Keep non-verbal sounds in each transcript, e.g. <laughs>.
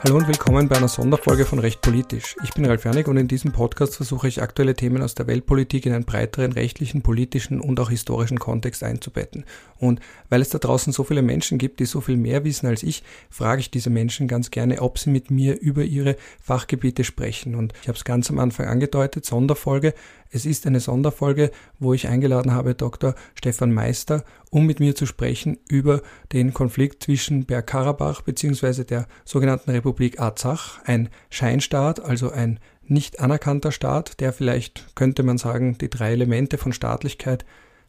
Hallo und willkommen bei einer Sonderfolge von Recht Politisch. Ich bin Ralf Janik und in diesem Podcast versuche ich aktuelle Themen aus der Weltpolitik in einen breiteren rechtlichen, politischen und auch historischen Kontext einzubetten. Und weil es da draußen so viele Menschen gibt, die so viel mehr wissen als ich, frage ich diese Menschen ganz gerne, ob sie mit mir über ihre Fachgebiete sprechen. Und ich habe es ganz am Anfang angedeutet, Sonderfolge. Es ist eine Sonderfolge, wo ich eingeladen habe Dr. Stefan Meister, um mit mir zu sprechen über den Konflikt zwischen Bergkarabach bzw. der sogenannten Republik Arzach, ein Scheinstaat, also ein nicht anerkannter Staat, der vielleicht, könnte man sagen, die drei Elemente von Staatlichkeit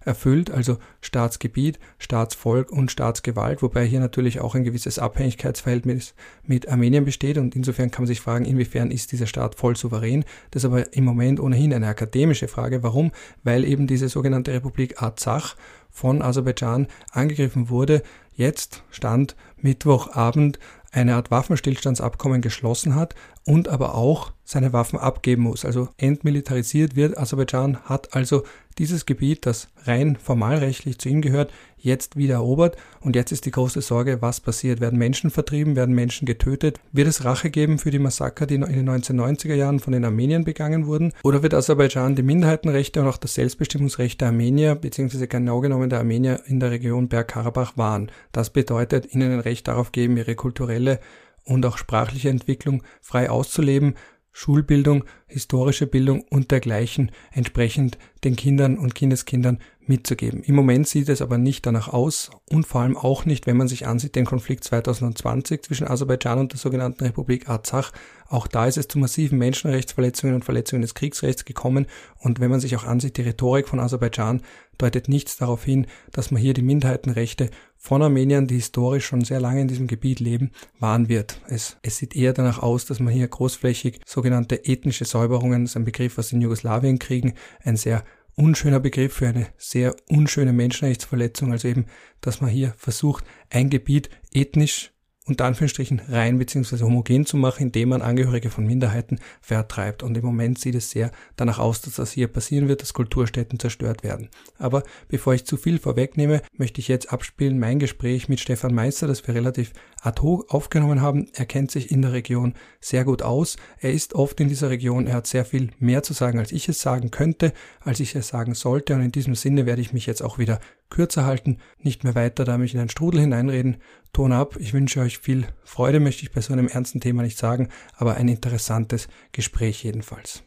erfüllt, also Staatsgebiet, Staatsvolk und Staatsgewalt, wobei hier natürlich auch ein gewisses Abhängigkeitsverhältnis mit Armenien besteht und insofern kann man sich fragen, inwiefern ist dieser Staat voll souverän. Das ist aber im Moment ohnehin eine akademische Frage. Warum? Weil eben diese sogenannte Republik Arzach von Aserbaidschan angegriffen wurde. Jetzt stand Mittwochabend eine Art Waffenstillstandsabkommen geschlossen hat und aber auch seine Waffen abgeben muss. Also entmilitarisiert wird. Aserbaidschan hat also dieses Gebiet, das rein formalrechtlich zu ihm gehört, jetzt wieder erobert. Und jetzt ist die große Sorge, was passiert? Werden Menschen vertrieben? Werden Menschen getötet? Wird es Rache geben für die Massaker, die in den 1990er Jahren von den Armeniern begangen wurden? Oder wird Aserbaidschan die Minderheitenrechte und auch das Selbstbestimmungsrecht der Armenier, beziehungsweise genau genommen der Armenier in der Region Bergkarabach wahren? Das bedeutet, ihnen ein Recht darauf geben, ihre kulturelle und auch sprachliche Entwicklung frei auszuleben, Schulbildung, historische Bildung und dergleichen entsprechend den Kindern und Kindeskindern mitzugeben. Im Moment sieht es aber nicht danach aus und vor allem auch nicht, wenn man sich ansieht, den Konflikt 2020 zwischen Aserbaidschan und der sogenannten Republik Arzach. Auch da ist es zu massiven Menschenrechtsverletzungen und Verletzungen des Kriegsrechts gekommen und wenn man sich auch ansieht, die Rhetorik von Aserbaidschan deutet nichts darauf hin, dass man hier die Minderheitenrechte von Armeniern, die historisch schon sehr lange in diesem Gebiet leben, wahren wird. Es, es sieht eher danach aus, dass man hier großflächig sogenannte ethnische Säuberungen, das ist ein Begriff aus den Jugoslawienkriegen, ein sehr unschöner Begriff für eine sehr unschöne Menschenrechtsverletzung, also eben, dass man hier versucht, ein Gebiet ethnisch unter Anführungsstrichen rein bzw. homogen zu machen, indem man Angehörige von Minderheiten vertreibt. Und im Moment sieht es sehr danach aus, dass das hier passieren wird, dass Kulturstätten zerstört werden. Aber bevor ich zu viel vorwegnehme, möchte ich jetzt abspielen mein Gespräch mit Stefan Meister, das wir relativ ad hoc aufgenommen haben. Er kennt sich in der Region sehr gut aus. Er ist oft in dieser Region. Er hat sehr viel mehr zu sagen, als ich es sagen könnte, als ich es sagen sollte. Und in diesem Sinne werde ich mich jetzt auch wieder kürzer halten, nicht mehr weiter da mich in einen Strudel hineinreden. Ton ab. Ich wünsche euch viel Freude, möchte ich bei so einem ernsten Thema nicht sagen, aber ein interessantes Gespräch jedenfalls.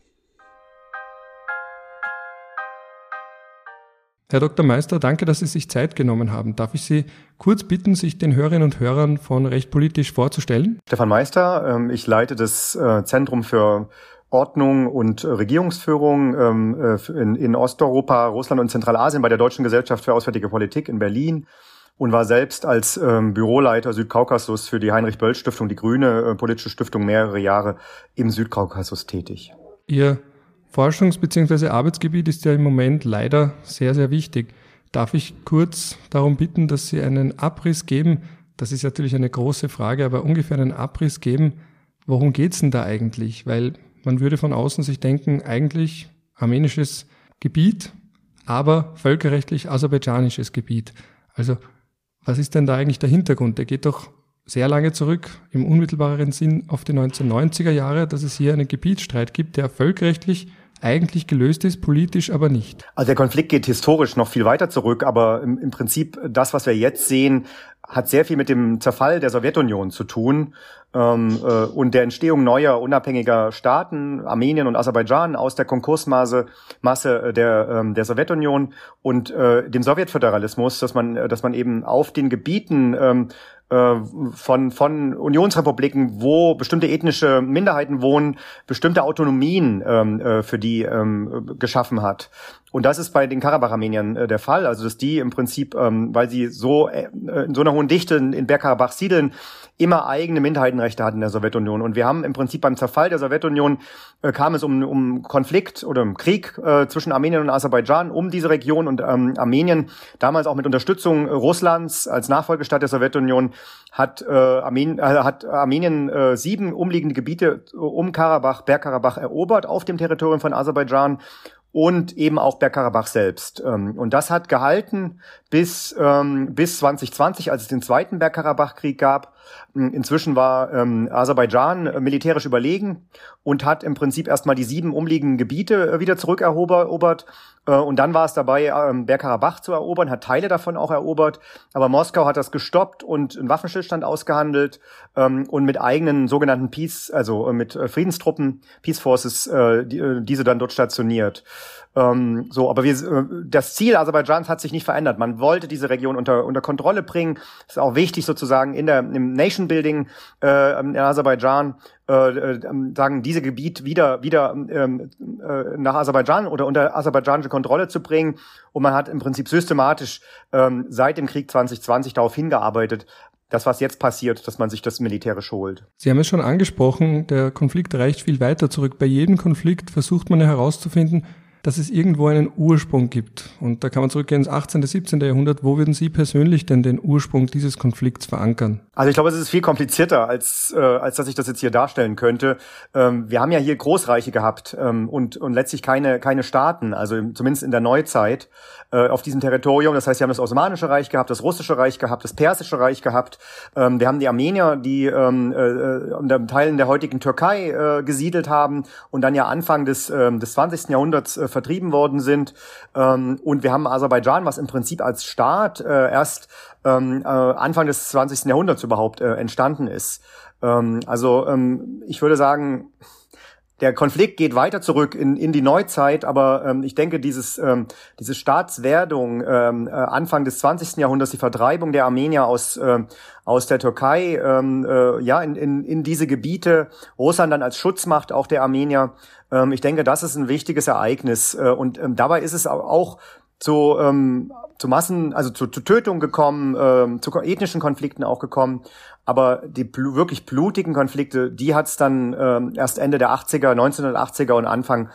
Herr Dr. Meister, danke, dass Sie sich Zeit genommen haben. Darf ich Sie kurz bitten, sich den Hörerinnen und Hörern von Recht Politisch vorzustellen? Stefan Meister, ähm, ich leite das äh, Zentrum für Ordnung und Regierungsführung ähm, äh, in Osteuropa, Russland und Zentralasien bei der Deutschen Gesellschaft für Auswärtige Politik in Berlin und war selbst als ähm, Büroleiter Südkaukasus für die Heinrich-Böll-Stiftung, die grüne äh, politische Stiftung, mehrere Jahre im Südkaukasus tätig. Ihr Forschungs- bzw. Arbeitsgebiet ist ja im Moment leider sehr, sehr wichtig. Darf ich kurz darum bitten, dass Sie einen Abriss geben? Das ist natürlich eine große Frage, aber ungefähr einen Abriss geben. Worum geht's denn da eigentlich? Weil man würde von außen sich denken, eigentlich armenisches Gebiet, aber völkerrechtlich aserbaidschanisches Gebiet. Also was ist denn da eigentlich der Hintergrund? Der geht doch sehr lange zurück, im unmittelbareren Sinn auf die 1990er Jahre, dass es hier einen Gebietsstreit gibt, der völkerrechtlich eigentlich gelöst ist, politisch aber nicht. Also der Konflikt geht historisch noch viel weiter zurück, aber im, im Prinzip das, was wir jetzt sehen, hat sehr viel mit dem Zerfall der Sowjetunion zu tun ähm, äh, und der Entstehung neuer unabhängiger Staaten, Armenien und Aserbaidschan aus der Konkursmasse Masse der, ähm, der Sowjetunion und äh, dem Sowjetföderalismus, dass man, dass man eben auf den Gebieten ähm, äh, von, von Unionsrepubliken, wo bestimmte ethnische Minderheiten wohnen, bestimmte Autonomien ähm, äh, für die ähm, geschaffen hat. Und das ist bei den Karabach-Armeniern äh, der Fall, also dass die im Prinzip, ähm, weil sie so äh, in so einer hohen Dichte in, in Bergkarabach siedeln, immer eigene Minderheitenrechte hatten in der Sowjetunion. Und wir haben im Prinzip beim Zerfall der Sowjetunion äh, kam es um, um Konflikt oder um Krieg äh, zwischen Armenien und Aserbaidschan um diese Region. Und ähm, Armenien, damals auch mit Unterstützung Russlands als Nachfolgestaat der Sowjetunion, hat, äh, Armenien, äh, hat Armenien äh, sieben umliegende Gebiete um Karabach, Bergkarabach erobert auf dem Territorium von Aserbaidschan und eben auch Bergkarabach selbst. Ähm, und das hat gehalten bis, ähm, bis 2020, als es den zweiten Bergkarabach-Krieg gab. Ähm, inzwischen war ähm, Aserbaidschan äh, militärisch überlegen und hat im Prinzip erstmal die sieben umliegenden Gebiete äh, wieder zurückerobert. Äh, und dann war es dabei, ähm, Bergkarabach zu erobern, hat Teile davon auch erobert. Aber Moskau hat das gestoppt und einen Waffenstillstand ausgehandelt ähm, und mit eigenen sogenannten Peace, also äh, mit äh, Friedenstruppen, Peace Forces, äh, diese dann dort stationiert. Ähm, so, aber wir, äh, das Ziel Aserbaidschans hat sich nicht verändert. Man wollte diese Region unter, unter Kontrolle bringen. Ist auch wichtig sozusagen in der, im Nation Building äh, in Aserbaidschan äh, äh, sagen, diese Gebiet wieder, wieder ähm, äh, nach Aserbaidschan oder unter aserbaidschanische Kontrolle zu bringen. Und man hat im Prinzip systematisch ähm, seit dem Krieg 2020 darauf hingearbeitet, das, was jetzt passiert, dass man sich das militärisch holt. Sie haben es schon angesprochen, der Konflikt reicht viel weiter zurück. Bei jedem Konflikt versucht man herauszufinden, dass es irgendwo einen Ursprung gibt. Und da kann man zurückgehen ins 18., 17. Jahrhundert. Wo würden Sie persönlich denn den Ursprung dieses Konflikts verankern? Also ich glaube, es ist viel komplizierter, als, äh, als dass ich das jetzt hier darstellen könnte. Ähm, wir haben ja hier Großreiche gehabt ähm, und, und letztlich keine, keine Staaten, also zumindest in der Neuzeit äh, auf diesem Territorium. Das heißt, wir haben das Osmanische Reich gehabt, das Russische Reich gehabt, das Persische Reich gehabt. Ähm, wir haben die Armenier, die ähm, äh, unter Teilen der heutigen Türkei äh, gesiedelt haben und dann ja Anfang des, äh, des 20. Jahrhunderts äh, vertrieben worden sind. Ähm, und wir haben Aserbaidschan, was im Prinzip als Staat äh, erst ähm, äh, Anfang des 20. Jahrhunderts überhaupt äh, entstanden ist. Ähm, also ähm, ich würde sagen, der Konflikt geht weiter zurück in, in die Neuzeit, aber ähm, ich denke, dieses, ähm, diese Staatswerdung ähm, äh, Anfang des 20. Jahrhunderts, die Vertreibung der Armenier aus, äh, aus der Türkei, ähm, äh, ja, in, in, in diese Gebiete, Russland dann als Schutzmacht auch der Armenier, ähm, ich denke, das ist ein wichtiges Ereignis. Äh, und ähm, dabei ist es auch zu, ähm, zu Massen, also zu, zu Tötungen gekommen, ähm, zu ethnischen Konflikten auch gekommen. Aber die bl wirklich blutigen Konflikte, die hat es dann ähm, erst Ende der 80er, 1980er und Anfang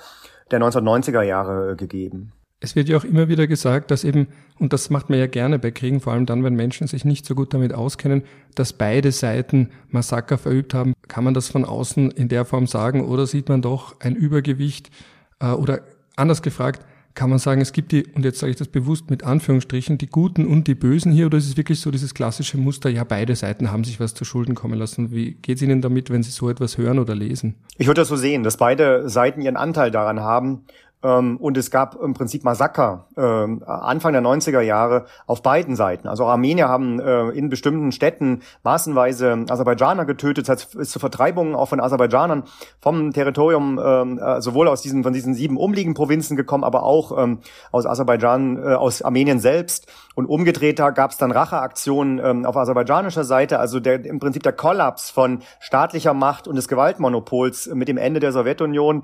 der 1990er Jahre äh, gegeben. Es wird ja auch immer wieder gesagt, dass eben, und das macht man ja gerne bei Kriegen, vor allem dann, wenn Menschen sich nicht so gut damit auskennen, dass beide Seiten Massaker verübt haben. Kann man das von außen in der Form sagen oder sieht man doch ein Übergewicht? Äh, oder anders gefragt, kann man sagen, es gibt die, und jetzt sage ich das bewusst mit Anführungsstrichen, die Guten und die Bösen hier, oder ist es wirklich so dieses klassische Muster, ja, beide Seiten haben sich was zu Schulden kommen lassen. Wie geht es Ihnen damit, wenn Sie so etwas hören oder lesen? Ich würde das so sehen, dass beide Seiten ihren Anteil daran haben und es gab im Prinzip Massaker ähm, Anfang der 90er Jahre auf beiden Seiten. Also Armenier haben äh, in bestimmten Städten massenweise Aserbaidschaner getötet. Es zu Vertreibungen auch von Aserbaidschanern vom Territorium, ähm, äh, sowohl aus diesen, von diesen sieben umliegenden Provinzen gekommen, aber auch aus Aserbaidschan, äh, aus Armenien selbst. Und umgedreht gab es dann Racheaktionen auf aserbaidschanischer Seite. Also der, im Prinzip der Kollaps von staatlicher Macht und des Gewaltmonopols mit dem Ende der Sowjetunion ähm,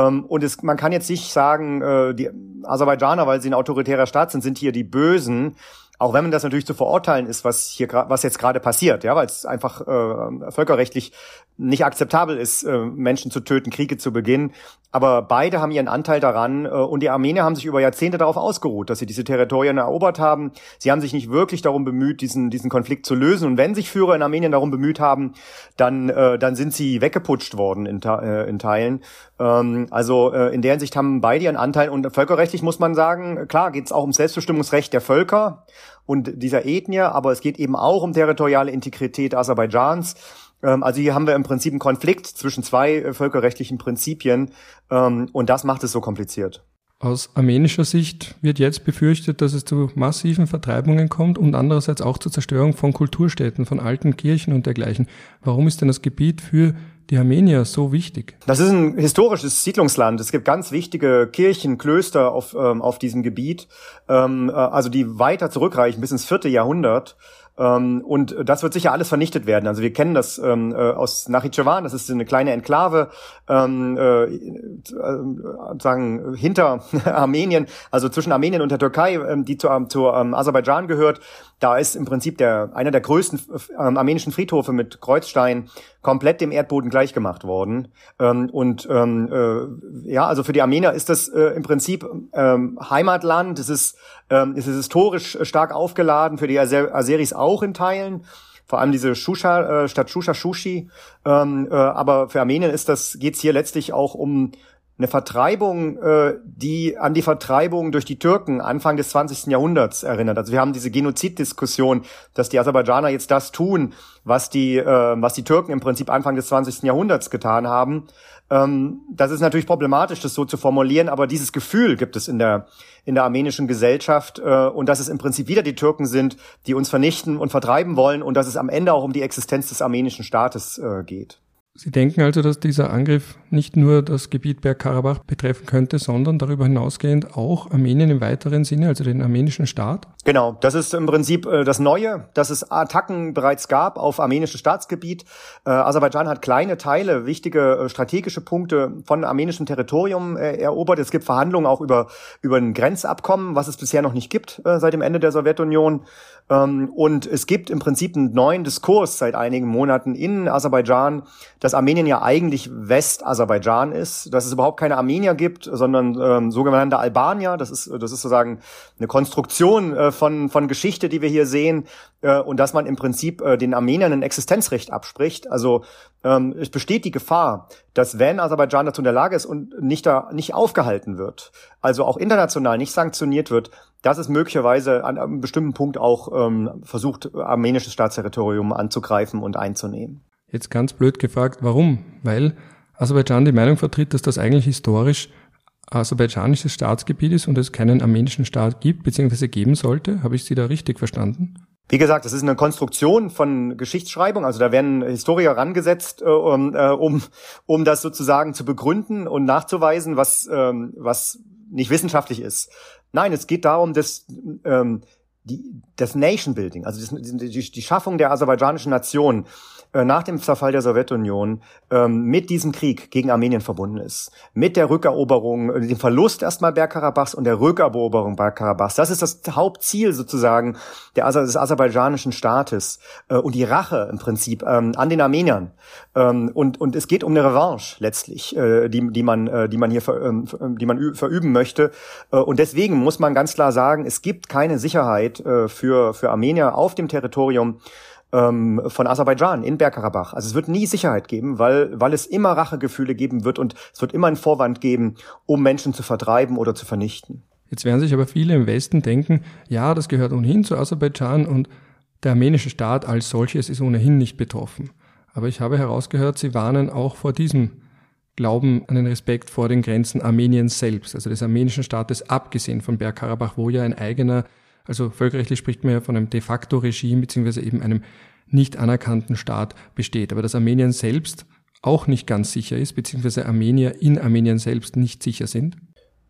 und es, man kann jetzt nicht sagen, äh, die Aserbaidschaner, weil sie ein autoritärer Staat sind, sind hier die Bösen. Auch wenn man das natürlich zu verurteilen ist, was hier was jetzt gerade passiert, ja, weil es einfach äh, völkerrechtlich nicht akzeptabel ist, äh, Menschen zu töten, Kriege zu beginnen. Aber beide haben ihren Anteil daran äh, und die Armenier haben sich über Jahrzehnte darauf ausgeruht, dass sie diese Territorien erobert haben. Sie haben sich nicht wirklich darum bemüht, diesen, diesen Konflikt zu lösen. Und wenn sich Führer in Armenien darum bemüht haben, dann, äh, dann sind sie weggeputscht worden in, äh, in Teilen. Ähm, also äh, in der Hinsicht haben beide ihren Anteil. Und völkerrechtlich muss man sagen, klar geht es auch um Selbstbestimmungsrecht der Völker und dieser Ethnie, aber es geht eben auch um territoriale Integrität Aserbaidschans. Ähm, also hier haben wir im Prinzip einen Konflikt zwischen zwei äh, völkerrechtlichen Prinzipien ähm, und das macht es so kompliziert. Aus armenischer Sicht wird jetzt befürchtet, dass es zu massiven Vertreibungen kommt und andererseits auch zur Zerstörung von Kulturstätten, von alten Kirchen und dergleichen. Warum ist denn das Gebiet für die Armenier so wichtig? Das ist ein historisches Siedlungsland. Es gibt ganz wichtige Kirchen, Klöster auf, ähm, auf diesem Gebiet, ähm, äh, also die weiter zurückreichen bis ins vierte Jahrhundert. Ähm, und das wird sicher alles vernichtet werden. Also wir kennen das ähm, äh, aus Nachitschewan, das ist eine kleine Enklave, ähm, äh, sagen hinter <laughs> Armenien, also zwischen Armenien und der Türkei, ähm, die zu, ähm, zu ähm, Aserbaidschan gehört. Da ist im Prinzip der einer der größten ähm, armenischen Friedhofe mit Kreuzstein komplett dem Erdboden gleichgemacht worden. Ähm, und ähm, äh, ja, also für die Armenier ist das äh, im Prinzip ähm, Heimatland. Es ist, ähm, es ist historisch stark aufgeladen, für die Aser Aseris auch in Teilen vor allem diese Shusha, äh, Stadt Shusha Shushi. Ähm, äh, aber für Armenien ist das, geht's hier letztlich auch um eine Vertreibung, äh, die an die Vertreibung durch die Türken Anfang des 20. Jahrhunderts erinnert. Also wir haben diese Genoziddiskussion, dass die Aserbaidschaner jetzt das tun, was die, äh, was die Türken im Prinzip Anfang des 20. Jahrhunderts getan haben. Ähm, das ist natürlich problematisch, das so zu formulieren, aber dieses Gefühl gibt es in der, in der armenischen Gesellschaft äh, und dass es im Prinzip wieder die Türken sind, die uns vernichten und vertreiben wollen und dass es am Ende auch um die Existenz des armenischen Staates äh, geht. Sie denken also, dass dieser Angriff nicht nur das Gebiet Bergkarabach betreffen könnte, sondern darüber hinausgehend auch Armenien im weiteren Sinne, also den armenischen Staat? Genau, das ist im Prinzip äh, das Neue, dass es Attacken bereits gab auf armenisches Staatsgebiet. Äh, Aserbaidschan hat kleine Teile, wichtige äh, strategische Punkte von armenischem Territorium erobert. Es gibt Verhandlungen auch über, über ein Grenzabkommen, was es bisher noch nicht gibt seit dem Ende der Sowjetunion. Ähm, und es gibt im Prinzip einen neuen Diskurs seit einigen Monaten in Aserbaidschan, dass Armenien ja eigentlich West-Aserbaidschan ist, dass es überhaupt keine Armenier gibt, sondern ähm, sogenannte Albanier. Das ist, das ist sozusagen eine Konstruktion äh, von, von Geschichte, die wir hier sehen, äh, und dass man im Prinzip äh, den Armeniern ein Existenzrecht abspricht. Also ähm, es besteht die Gefahr, dass wenn Aserbaidschan dazu in der Lage ist und nicht da nicht aufgehalten wird, also auch international nicht sanktioniert wird, dass es möglicherweise an einem bestimmten Punkt auch ähm, versucht, armenisches Staatsterritorium anzugreifen und einzunehmen. Jetzt ganz blöd gefragt, warum? Weil Aserbaidschan die Meinung vertritt, dass das eigentlich historisch aserbaidschanisches Staatsgebiet ist und es keinen armenischen Staat gibt bzw. geben sollte. Habe ich Sie da richtig verstanden? Wie gesagt, das ist eine Konstruktion von Geschichtsschreibung. Also da werden Historiker rangesetzt, äh, um, äh, um, um das sozusagen zu begründen und nachzuweisen, was, ähm, was nicht wissenschaftlich ist. Nein, es geht darum, dass ähm, die, das Nation Building, also die, die, die Schaffung der aserbaidschanischen Nation nach dem Zerfall der Sowjetunion ähm, mit diesem Krieg gegen Armenien verbunden ist. Mit der Rückeroberung, äh, dem Verlust erstmal Bergkarabachs und der Rückeroberung Bergkarabachs. Das ist das Hauptziel sozusagen der, des aserbaidschanischen Staates äh, und die Rache im Prinzip ähm, an den Armeniern. Ähm, und, und es geht um eine Revanche letztlich, äh, die, die, man, äh, die man hier äh, die man verüben möchte. Äh, und deswegen muss man ganz klar sagen, es gibt keine Sicherheit äh, für, für Armenier auf dem Territorium ähm, von Aserbaidschan in Bergkarabach. Also es wird nie Sicherheit geben, weil, weil es immer Rachegefühle geben wird und es wird immer einen Vorwand geben, um Menschen zu vertreiben oder zu vernichten. Jetzt werden sich aber viele im Westen denken, ja, das gehört ohnehin zu Aserbaidschan und der armenische Staat als solches ist ohnehin nicht betroffen. Aber ich habe herausgehört, Sie warnen auch vor diesem Glauben an den Respekt vor den Grenzen Armeniens selbst, also des armenischen Staates, abgesehen von Bergkarabach, wo ja ein eigener also völkerrechtlich spricht man ja von einem de facto Regime beziehungsweise eben einem nicht anerkannten Staat besteht. Aber dass Armenien selbst auch nicht ganz sicher ist, beziehungsweise Armenier in Armenien selbst nicht sicher sind?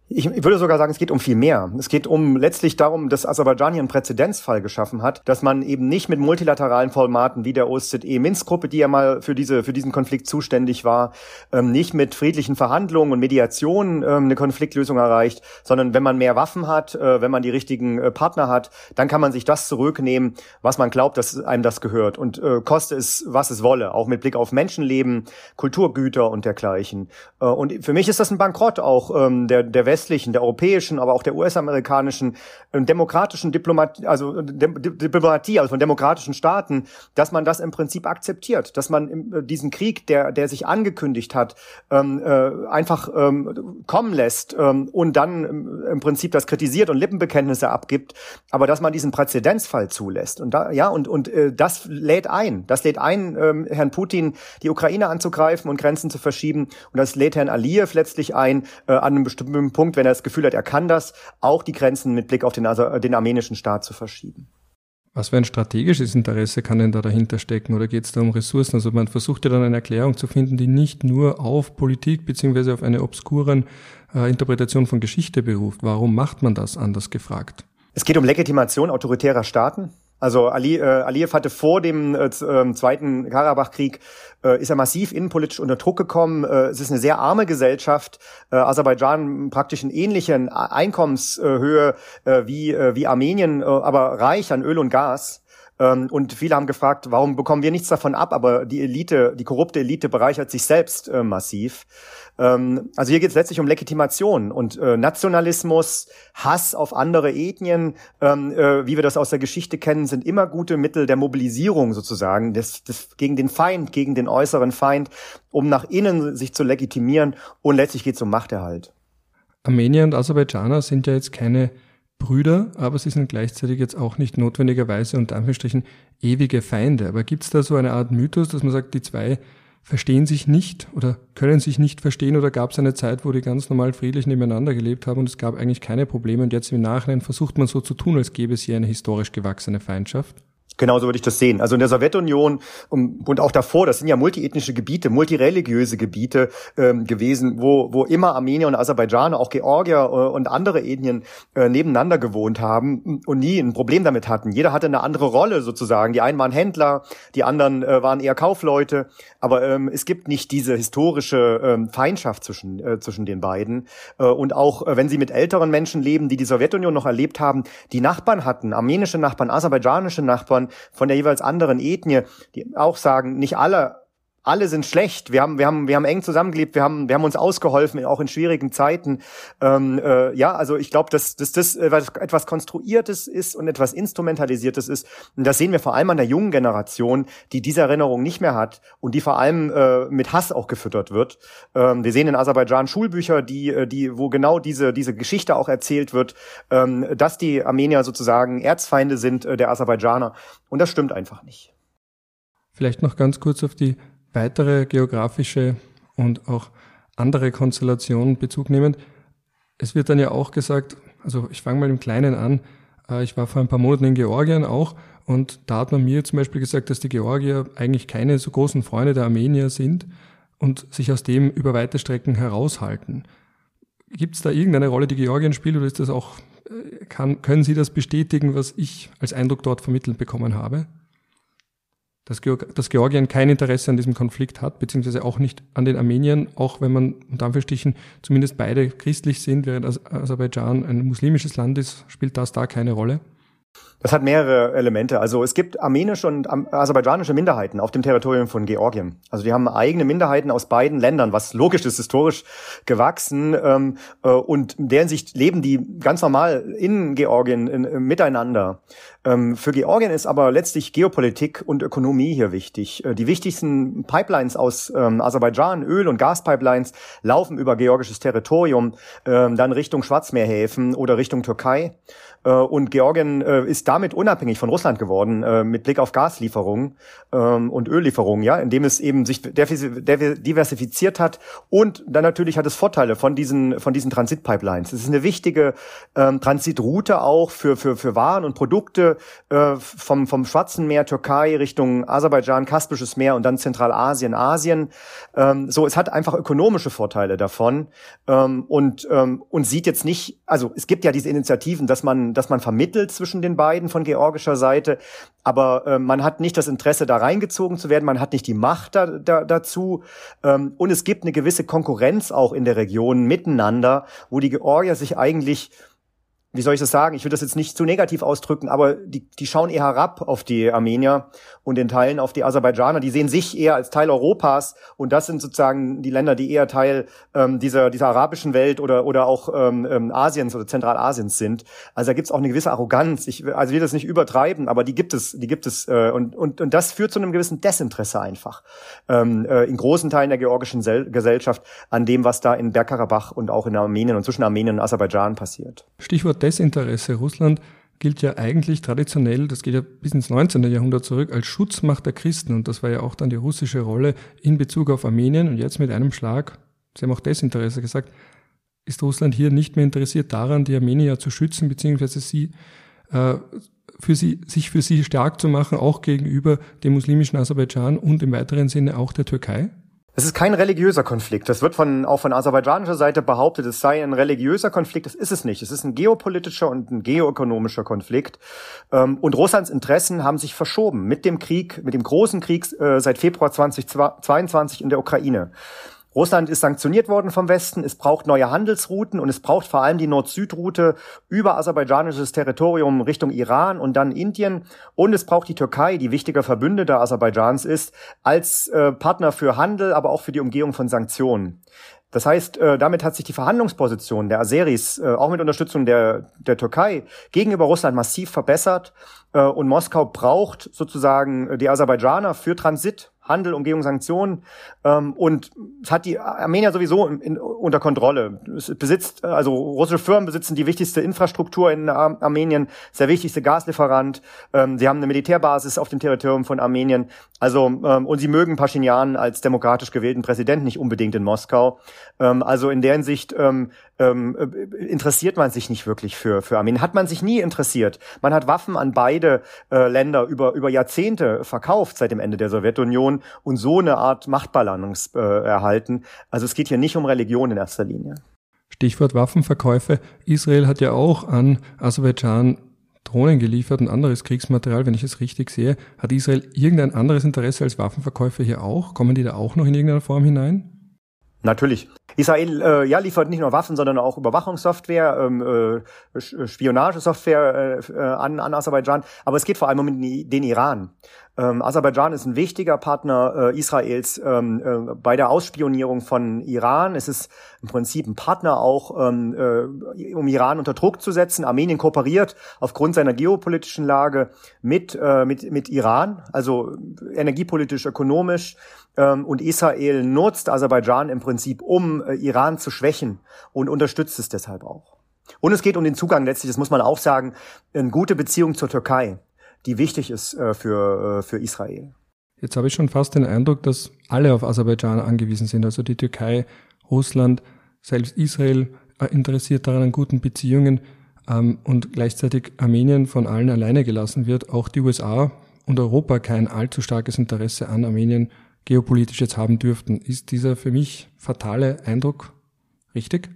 Ich, würde sogar sagen, es geht um viel mehr. Es geht um letztlich darum, dass Aserbaidschan hier einen Präzedenzfall geschaffen hat, dass man eben nicht mit multilateralen Formaten wie der OSZE-Minsk-Gruppe, die ja mal für diese für diesen Konflikt zuständig war, ähm, nicht mit friedlichen Verhandlungen und Mediationen ähm, eine Konfliktlösung erreicht, sondern wenn man mehr Waffen hat, äh, wenn man die richtigen äh, Partner hat, dann kann man sich das zurücknehmen, was man glaubt, dass einem das gehört und äh, koste es, was es wolle, auch mit Blick auf Menschenleben, Kulturgüter und dergleichen. Äh, und für mich ist das ein Bankrott auch ähm, der der Welt westlichen, der europäischen, aber auch der US-amerikanischen äh, demokratischen Diplomatie, also äh, Diplomatie, also von demokratischen Staaten, dass man das im Prinzip akzeptiert, dass man äh, diesen Krieg, der, der sich angekündigt hat, ähm, äh, einfach ähm, kommen lässt ähm, und dann ähm, im Prinzip das kritisiert und Lippenbekenntnisse abgibt, aber dass man diesen Präzedenzfall zulässt. Und da, ja und und äh, das lädt ein, das lädt ein, ähm, Herrn Putin die Ukraine anzugreifen und Grenzen zu verschieben. Und das lädt Herrn Aliyev letztlich ein, äh, an einem bestimmten Punkt Punkt, wenn er das Gefühl hat, er kann das, auch die Grenzen mit Blick auf den, also den armenischen Staat zu verschieben. Was für ein strategisches Interesse kann denn da dahinter stecken oder geht es da um Ressourcen? Also man versucht ja dann eine Erklärung zu finden, die nicht nur auf Politik beziehungsweise auf eine obskuren äh, Interpretation von Geschichte beruft. Warum macht man das anders gefragt? Es geht um Legitimation autoritärer Staaten. Also Ali, äh, Aliyev hatte vor dem äh, ähm, zweiten Karabach-Krieg äh, ist er massiv innenpolitisch unter Druck gekommen. Äh, es ist eine sehr arme Gesellschaft. Äh, Aserbaidschan praktisch in ähnlichen Einkommenshöhe äh, wie äh, wie Armenien, äh, aber reich an Öl und Gas. Ähm, und viele haben gefragt, warum bekommen wir nichts davon ab, aber die Elite, die korrupte Elite bereichert sich selbst äh, massiv. Ähm, also hier geht es letztlich um Legitimation und äh, Nationalismus, Hass auf andere Ethnien, ähm, äh, wie wir das aus der Geschichte kennen, sind immer gute Mittel der Mobilisierung sozusagen, des, des, gegen den Feind, gegen den äußeren Feind, um nach innen sich zu legitimieren und letztlich geht es um Machterhalt. Armenier und Aserbaidschaner sind ja jetzt keine Brüder, aber sie sind gleichzeitig jetzt auch nicht notwendigerweise unter Anführungsstrichen ewige Feinde. Aber gibt es da so eine Art Mythos, dass man sagt, die zwei verstehen sich nicht oder können sich nicht verstehen oder gab es eine Zeit, wo die ganz normal friedlich nebeneinander gelebt haben und es gab eigentlich keine Probleme und jetzt im Nachhinein versucht man so zu tun, als gäbe es hier eine historisch gewachsene Feindschaft? Genauso würde ich das sehen. Also in der Sowjetunion und auch davor, das sind ja multiethnische Gebiete, multireligiöse Gebiete ähm, gewesen, wo, wo immer Armenier und Aserbaidschaner, auch Georgier äh, und andere Ethnien äh, nebeneinander gewohnt haben und nie ein Problem damit hatten. Jeder hatte eine andere Rolle sozusagen. Die einen waren Händler, die anderen äh, waren eher Kaufleute. Aber ähm, es gibt nicht diese historische ähm, Feindschaft zwischen, äh, zwischen den beiden. Äh, und auch äh, wenn sie mit älteren Menschen leben, die die Sowjetunion noch erlebt haben, die Nachbarn hatten, armenische Nachbarn, aserbaidschanische Nachbarn, von, der jeweils anderen Ethnie, die auch sagen, nicht alle alle sind schlecht. Wir haben, wir haben, wir haben eng zusammengelebt. Wir haben, wir haben uns ausgeholfen, auch in schwierigen Zeiten. Ähm, äh, ja, also ich glaube, dass, dass das etwas Konstruiertes ist und etwas Instrumentalisiertes ist. Und das sehen wir vor allem an der jungen Generation, die diese Erinnerung nicht mehr hat und die vor allem äh, mit Hass auch gefüttert wird. Ähm, wir sehen in Aserbaidschan Schulbücher, die, äh, die, wo genau diese, diese Geschichte auch erzählt wird, ähm, dass die Armenier sozusagen Erzfeinde sind äh, der Aserbaidschaner. Und das stimmt einfach nicht. Vielleicht noch ganz kurz auf die weitere geografische und auch andere Konstellationen Bezug nehmend. Es wird dann ja auch gesagt, also ich fange mal im Kleinen an, äh, ich war vor ein paar Monaten in Georgien auch und da hat man mir zum Beispiel gesagt, dass die Georgier eigentlich keine so großen Freunde der Armenier sind und sich aus dem über weite Strecken heraushalten. Gibt es da irgendeine Rolle, die Georgien spielt oder ist das auch, äh, kann, können Sie das bestätigen, was ich als Eindruck dort vermittelt bekommen habe? Dass, dass Georgien kein Interesse an diesem Konflikt hat, beziehungsweise auch nicht an den Armeniern, auch wenn man unter Anführungsstrichen zumindest beide christlich sind, während Aserbaidschan ein muslimisches Land ist, spielt das da keine Rolle? Das hat mehrere Elemente. Also es gibt armenische und aserbaidschanische Minderheiten auf dem Territorium von Georgien. Also die haben eigene Minderheiten aus beiden Ländern, was logisch ist, historisch gewachsen. Ähm, äh, und deren Sicht leben die ganz normal in Georgien in, in, miteinander. Ähm, für Georgien ist aber letztlich Geopolitik und Ökonomie hier wichtig. Äh, die wichtigsten Pipelines aus ähm, Aserbaidschan, Öl- und Gaspipelines, laufen über georgisches Territorium, ähm, dann Richtung Schwarzmeerhäfen oder Richtung Türkei. Äh, und Georgien äh, ist damit unabhängig von Russland geworden, äh, mit Blick auf Gaslieferungen ähm, und Öllieferungen, ja, indem es eben sich diversifiziert hat. Und dann natürlich hat es Vorteile von diesen, von diesen Transitpipelines. Es ist eine wichtige ähm, Transitroute auch für, für, für Waren und Produkte vom, vom Schwarzen Meer, Türkei Richtung Aserbaidschan, Kaspisches Meer und dann Zentralasien, Asien. Ähm, so, es hat einfach ökonomische Vorteile davon und, und sieht jetzt nicht, also es gibt ja diese Initiativen, dass man dass man vermittelt zwischen den beiden von georgischer Seite, aber äh, man hat nicht das Interesse, da reingezogen zu werden, man hat nicht die Macht da, da, dazu. Ähm, und es gibt eine gewisse Konkurrenz auch in der Region miteinander, wo die Georgier sich eigentlich wie soll ich das sagen? Ich will das jetzt nicht zu negativ ausdrücken, aber die, die schauen eher herab auf die Armenier und in Teilen auf die Aserbaidschaner. Die sehen sich eher als Teil Europas und das sind sozusagen die Länder, die eher Teil ähm, dieser, dieser arabischen Welt oder, oder auch ähm, ähm, Asiens oder Zentralasiens sind. Also da gibt es auch eine gewisse Arroganz. Ich, also will das nicht übertreiben, aber die gibt es, die gibt es äh, und, und, und das führt zu einem gewissen Desinteresse einfach ähm, äh, in großen Teilen der georgischen Sel Gesellschaft an dem, was da in Bergkarabach und auch in Armenien und zwischen Armenien und Aserbaidschan passiert. Stichwort Desinteresse. Russland gilt ja eigentlich traditionell, das geht ja bis ins 19. Jahrhundert zurück, als Schutzmacht der Christen. Und das war ja auch dann die russische Rolle in Bezug auf Armenien. Und jetzt mit einem Schlag, Sie haben auch Desinteresse gesagt, ist Russland hier nicht mehr interessiert daran, die Armenier zu schützen, beziehungsweise sie, äh, für sie, sich für sie stark zu machen, auch gegenüber dem muslimischen Aserbaidschan und im weiteren Sinne auch der Türkei? Es ist kein religiöser Konflikt. Das wird von, auch von aserbaidschanischer Seite behauptet, es sei ein religiöser Konflikt. Das ist es nicht. Es ist ein geopolitischer und ein geoökonomischer Konflikt. Ähm, und Russlands Interessen haben sich verschoben mit dem Krieg, mit dem großen Krieg äh, seit Februar 2022 in der Ukraine. Russland ist sanktioniert worden vom Westen, es braucht neue Handelsrouten und es braucht vor allem die Nord-Süd-Route über aserbaidschanisches Territorium Richtung Iran und dann Indien und es braucht die Türkei, die wichtiger Verbündeter Aserbaidschans ist, als äh, Partner für Handel, aber auch für die Umgehung von Sanktionen. Das heißt, äh, damit hat sich die Verhandlungsposition der Aseris, äh, auch mit Unterstützung der, der Türkei, gegenüber Russland massiv verbessert. Äh, und Moskau braucht sozusagen die Aserbaidschaner für Transit Handel, Umgehung, Sanktionen. Ähm, und es hat die Armenier sowieso in, in, unter Kontrolle. Es besitzt, also russische Firmen besitzen die wichtigste Infrastruktur in Ar Armenien, der wichtigste Gaslieferant. Ähm, sie haben eine Militärbasis auf dem Territorium von Armenien. Also ähm, und sie mögen Pashinyan als demokratisch gewählten Präsidenten nicht unbedingt in Moskau. Ähm, also in der Hinsicht ähm, ähm, äh, interessiert man sich nicht wirklich für für Armenien. Hat man sich nie interessiert. Man hat Waffen an beide äh, Länder über über Jahrzehnte verkauft seit dem Ende der Sowjetunion Religion und so eine Art Machtbalance äh, erhalten. Also es geht hier nicht um Religion in erster Linie. Stichwort Waffenverkäufe. Israel hat ja auch an Aserbaidschan Drohnen geliefert und anderes Kriegsmaterial, wenn ich es richtig sehe. Hat Israel irgendein anderes Interesse als Waffenverkäufe hier auch? Kommen die da auch noch in irgendeiner Form hinein? Natürlich. Israel äh, ja, liefert nicht nur Waffen, sondern auch Überwachungssoftware, ähm, äh, Spionagesoftware äh, an, an Aserbaidschan. Aber es geht vor allem um den Iran. Ähm, Aserbaidschan ist ein wichtiger Partner äh, Israels ähm, äh, bei der Ausspionierung von Iran. Es ist im Prinzip ein Partner auch, ähm, äh, um Iran unter Druck zu setzen. Armenien kooperiert aufgrund seiner geopolitischen Lage mit, äh, mit, mit Iran, also energiepolitisch, ökonomisch. Ähm, und Israel nutzt Aserbaidschan im Prinzip, um äh, Iran zu schwächen und unterstützt es deshalb auch. Und es geht um den Zugang letztlich, das muss man auch sagen, eine gute Beziehung zur Türkei die wichtig ist äh, für, äh, für Israel. Jetzt habe ich schon fast den Eindruck, dass alle auf Aserbaidschan angewiesen sind, also die Türkei, Russland, selbst Israel interessiert daran an guten Beziehungen ähm, und gleichzeitig Armenien von allen alleine gelassen wird, auch die USA und Europa kein allzu starkes Interesse an Armenien geopolitisch jetzt haben dürften. Ist dieser für mich fatale Eindruck richtig?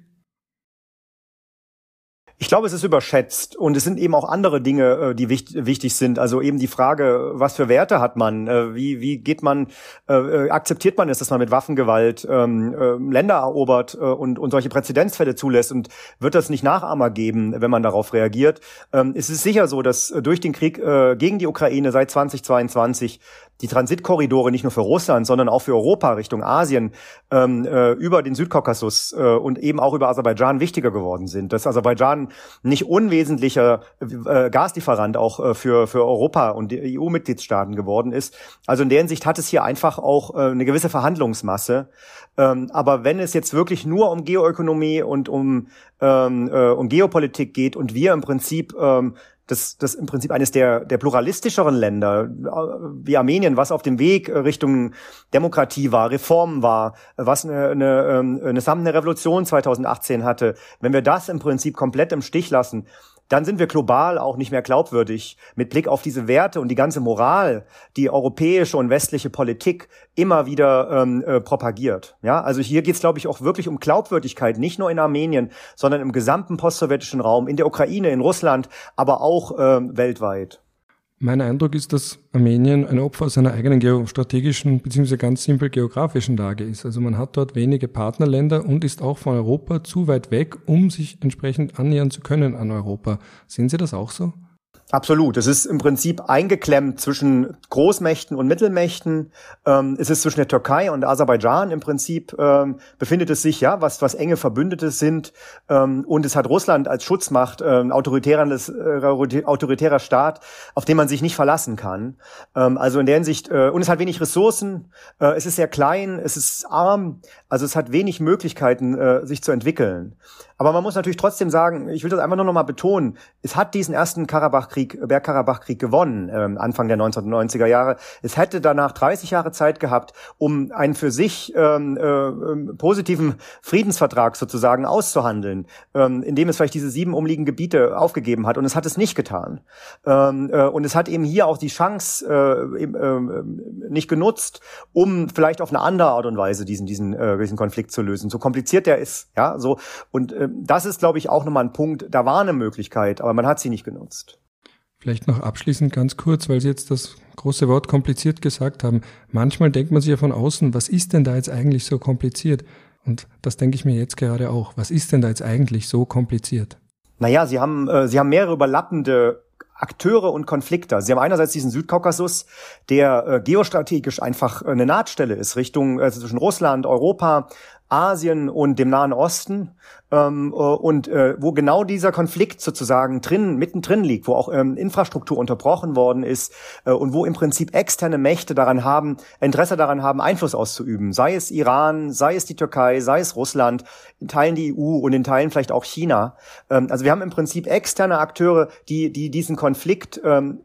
Ich glaube, es ist überschätzt und es sind eben auch andere Dinge, äh, die wichtig sind. Also eben die Frage, was für Werte hat man? Äh, wie, wie geht man, äh, akzeptiert man es, dass man mit Waffengewalt ähm, Länder erobert und, und solche Präzedenzfälle zulässt? Und wird das nicht Nachahmer geben, wenn man darauf reagiert? Ähm, es ist sicher so, dass durch den Krieg gegen die Ukraine seit 2022 die Transitkorridore nicht nur für Russland, sondern auch für Europa Richtung Asien ähm, äh, über den Südkaukasus äh, und eben auch über Aserbaidschan wichtiger geworden sind. Dass Aserbaidschan nicht unwesentlicher äh, Gaslieferant auch äh, für, für Europa und die EU-Mitgliedstaaten geworden ist. Also in der Hinsicht hat es hier einfach auch äh, eine gewisse Verhandlungsmasse. Ähm, aber wenn es jetzt wirklich nur um Geoökonomie und um, ähm, äh, um Geopolitik geht und wir im Prinzip ähm, das, das im Prinzip eines der, der pluralistischeren Länder, äh, wie Armenien, was auf dem Weg Richtung Demokratie war, Reformen war, was eine, eine, ähm, eine sammende Revolution 2018 hatte, wenn wir das im Prinzip komplett im Stich lassen, dann sind wir global auch nicht mehr glaubwürdig mit Blick auf diese Werte und die ganze Moral, die europäische und westliche Politik immer wieder ähm, äh, propagiert. Ja, also hier geht es, glaube ich, auch wirklich um Glaubwürdigkeit, nicht nur in Armenien, sondern im gesamten postsowjetischen Raum, in der Ukraine, in Russland, aber auch ähm, weltweit. Mein Eindruck ist, dass Armenien ein Opfer seiner eigenen geostrategischen bzw. ganz simpel geografischen Lage ist. Also man hat dort wenige Partnerländer und ist auch von Europa zu weit weg, um sich entsprechend annähern zu können an Europa. Sehen Sie das auch so? Absolut. Es ist im Prinzip eingeklemmt zwischen Großmächten und Mittelmächten. Ähm, es ist zwischen der Türkei und Aserbaidschan im Prinzip ähm, befindet es sich, ja, was, was enge Verbündete sind. Ähm, und es hat Russland als Schutzmacht, äh, autoritärer, äh, autoritärer Staat, auf den man sich nicht verlassen kann. Ähm, also in der Hinsicht, äh, und es hat wenig Ressourcen. Äh, es ist sehr klein, es ist arm. Also es hat wenig Möglichkeiten, äh, sich zu entwickeln. Aber man muss natürlich trotzdem sagen, ich will das einfach nur noch mal betonen, es hat diesen ersten Karabachkrieg, Bergkarabachkrieg gewonnen, ähm, Anfang der 1990er Jahre. Es hätte danach 30 Jahre Zeit gehabt, um einen für sich ähm, äh, positiven Friedensvertrag sozusagen auszuhandeln, ähm, indem es vielleicht diese sieben umliegenden Gebiete aufgegeben hat. Und es hat es nicht getan. Ähm, äh, und es hat eben hier auch die Chance äh, äh, nicht genutzt, um vielleicht auf eine andere Art und Weise diesen, diesen, äh, diesen Konflikt zu lösen. So kompliziert der ist, ja, so. Und äh, das ist, glaube ich, auch nochmal ein Punkt. Da war eine Möglichkeit, aber man hat sie nicht genutzt. Vielleicht noch abschließend ganz kurz, weil Sie jetzt das große Wort kompliziert gesagt haben. Manchmal denkt man sich ja von außen, was ist denn da jetzt eigentlich so kompliziert? Und das denke ich mir jetzt gerade auch. Was ist denn da jetzt eigentlich so kompliziert? Naja, Sie haben, äh, Sie haben mehrere überlappende Akteure und Konflikte. Sie haben einerseits diesen Südkaukasus, der äh, geostrategisch einfach eine Nahtstelle ist, Richtung also zwischen Russland, Europa, Asien und dem Nahen Osten ähm, äh, und äh, wo genau dieser Konflikt sozusagen drin, mittendrin liegt, wo auch ähm, Infrastruktur unterbrochen worden ist äh, und wo im Prinzip externe Mächte daran haben, Interesse daran haben, Einfluss auszuüben, sei es Iran, sei es die Türkei, sei es Russland, in Teilen die EU und in Teilen vielleicht auch China. Ähm, also wir haben im Prinzip externe Akteure, die, die diesen Konflikt ähm,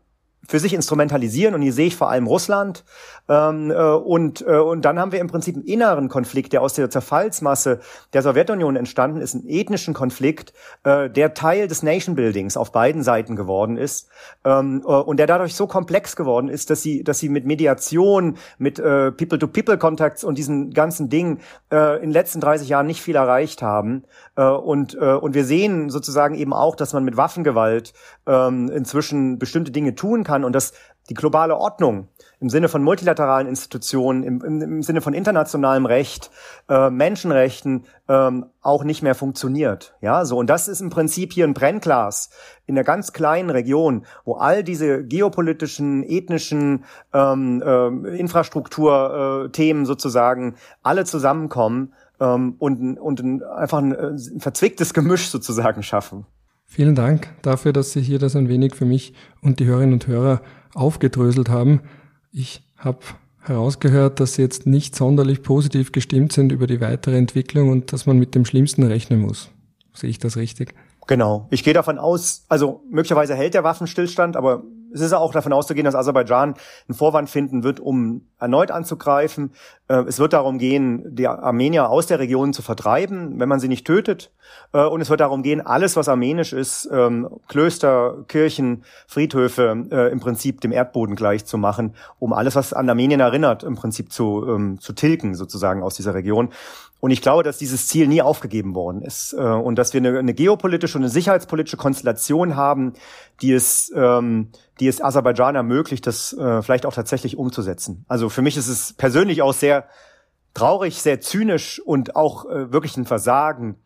für sich instrumentalisieren und hier sehe ich vor allem Russland. Ähm, äh, und äh, und dann haben wir im Prinzip einen inneren Konflikt, der aus der Zerfallsmasse der Sowjetunion entstanden ist, einen ethnischen Konflikt, äh, der Teil des Nation Buildings auf beiden Seiten geworden ist ähm, äh, und der dadurch so komplex geworden ist, dass sie dass sie mit Mediation, mit äh, People-to-People-Contacts und diesen ganzen Dingen äh, in den letzten 30 Jahren nicht viel erreicht haben. Äh, und äh, und wir sehen sozusagen eben auch, dass man mit Waffengewalt äh, inzwischen bestimmte Dinge tun kann kann und dass die globale Ordnung im Sinne von multilateralen Institutionen, im, im, Sinne von internationalem Recht, äh, Menschenrechten ähm, auch nicht mehr funktioniert. Ja, so und das ist im Prinzip hier ein Brennglas in einer ganz kleinen Region, wo all diese geopolitischen, ethnischen ähm, äh, Infrastrukturthemen äh, sozusagen alle zusammenkommen ähm, und, und ein, einfach ein, ein verzwicktes Gemisch sozusagen schaffen. Vielen Dank dafür, dass Sie hier das ein wenig für mich und die Hörerinnen und Hörer aufgedröselt haben. Ich habe herausgehört, dass Sie jetzt nicht sonderlich positiv gestimmt sind über die weitere Entwicklung und dass man mit dem Schlimmsten rechnen muss. Sehe ich das richtig? Genau. Ich gehe davon aus, also möglicherweise hält der Waffenstillstand, aber es ist auch davon auszugehen, dass Aserbaidschan einen Vorwand finden wird, um erneut anzugreifen. Äh, es wird darum gehen, die Armenier aus der Region zu vertreiben, wenn man sie nicht tötet. Äh, und es wird darum gehen, alles, was armenisch ist, ähm, Klöster, Kirchen, Friedhöfe, äh, im Prinzip dem Erdboden gleich zu machen, um alles, was an Armenien erinnert, im Prinzip zu, ähm, zu tilgen, sozusagen aus dieser Region. Und ich glaube, dass dieses Ziel nie aufgegeben worden ist und dass wir eine, eine geopolitische und eine sicherheitspolitische Konstellation haben, die es ähm, die es Aserbaidschan ermöglicht, das äh, vielleicht auch tatsächlich umzusetzen. Also für mich ist es persönlich auch sehr traurig, sehr zynisch und auch äh, wirklich ein Versagen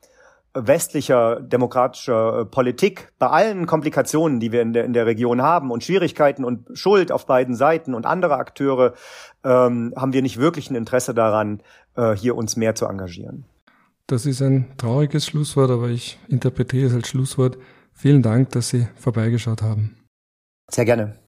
westlicher demokratischer äh, Politik bei allen Komplikationen, die wir in der, in der Region haben und Schwierigkeiten und Schuld auf beiden Seiten und andere Akteure, ähm, haben wir nicht wirklich ein Interesse daran, äh, hier uns mehr zu engagieren. Das ist ein trauriges Schlusswort, aber ich interpretiere es als Schlusswort. Vielen Dank, dass Sie vorbeigeschaut haben. Sehr gerne.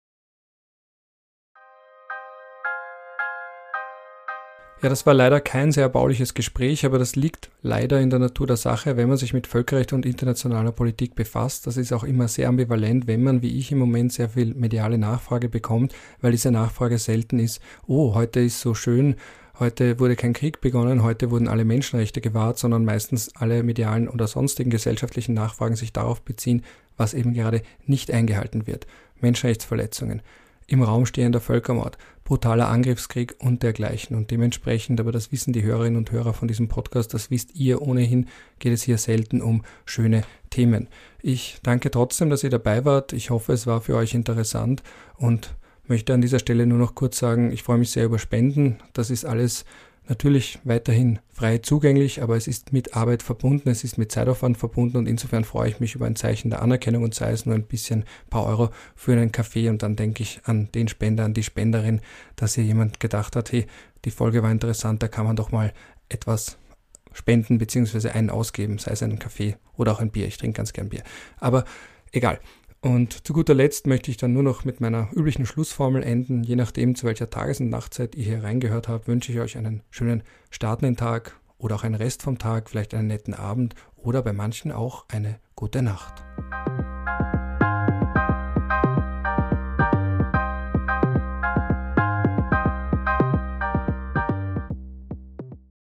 Ja, das war leider kein sehr erbauliches Gespräch, aber das liegt leider in der Natur der Sache, wenn man sich mit Völkerrecht und internationaler Politik befasst. Das ist auch immer sehr ambivalent, wenn man, wie ich im Moment, sehr viel mediale Nachfrage bekommt, weil diese Nachfrage selten ist, oh, heute ist so schön, heute wurde kein Krieg begonnen, heute wurden alle Menschenrechte gewahrt, sondern meistens alle medialen oder sonstigen gesellschaftlichen Nachfragen sich darauf beziehen, was eben gerade nicht eingehalten wird. Menschenrechtsverletzungen, im Raum stehender Völkermord, brutaler Angriffskrieg und dergleichen. Und dementsprechend, aber das wissen die Hörerinnen und Hörer von diesem Podcast, das wisst ihr ohnehin, geht es hier selten um schöne Themen. Ich danke trotzdem, dass ihr dabei wart. Ich hoffe, es war für euch interessant und möchte an dieser Stelle nur noch kurz sagen, ich freue mich sehr über Spenden. Das ist alles natürlich weiterhin frei zugänglich, aber es ist mit Arbeit verbunden, es ist mit Zeitaufwand verbunden und insofern freue ich mich über ein Zeichen der Anerkennung und sei es nur ein bisschen paar Euro für einen Kaffee und dann denke ich an den Spender, an die Spenderin, dass hier jemand gedacht hat, hey, die Folge war interessant, da kann man doch mal etwas spenden bzw. einen ausgeben, sei es einen Kaffee oder auch ein Bier. Ich trinke ganz gern Bier. Aber egal. Und zu guter Letzt möchte ich dann nur noch mit meiner üblichen Schlussformel enden. Je nachdem, zu welcher Tages- und Nachtzeit ihr hier reingehört habt, wünsche ich euch einen schönen startenden Tag oder auch einen Rest vom Tag, vielleicht einen netten Abend oder bei manchen auch eine gute Nacht.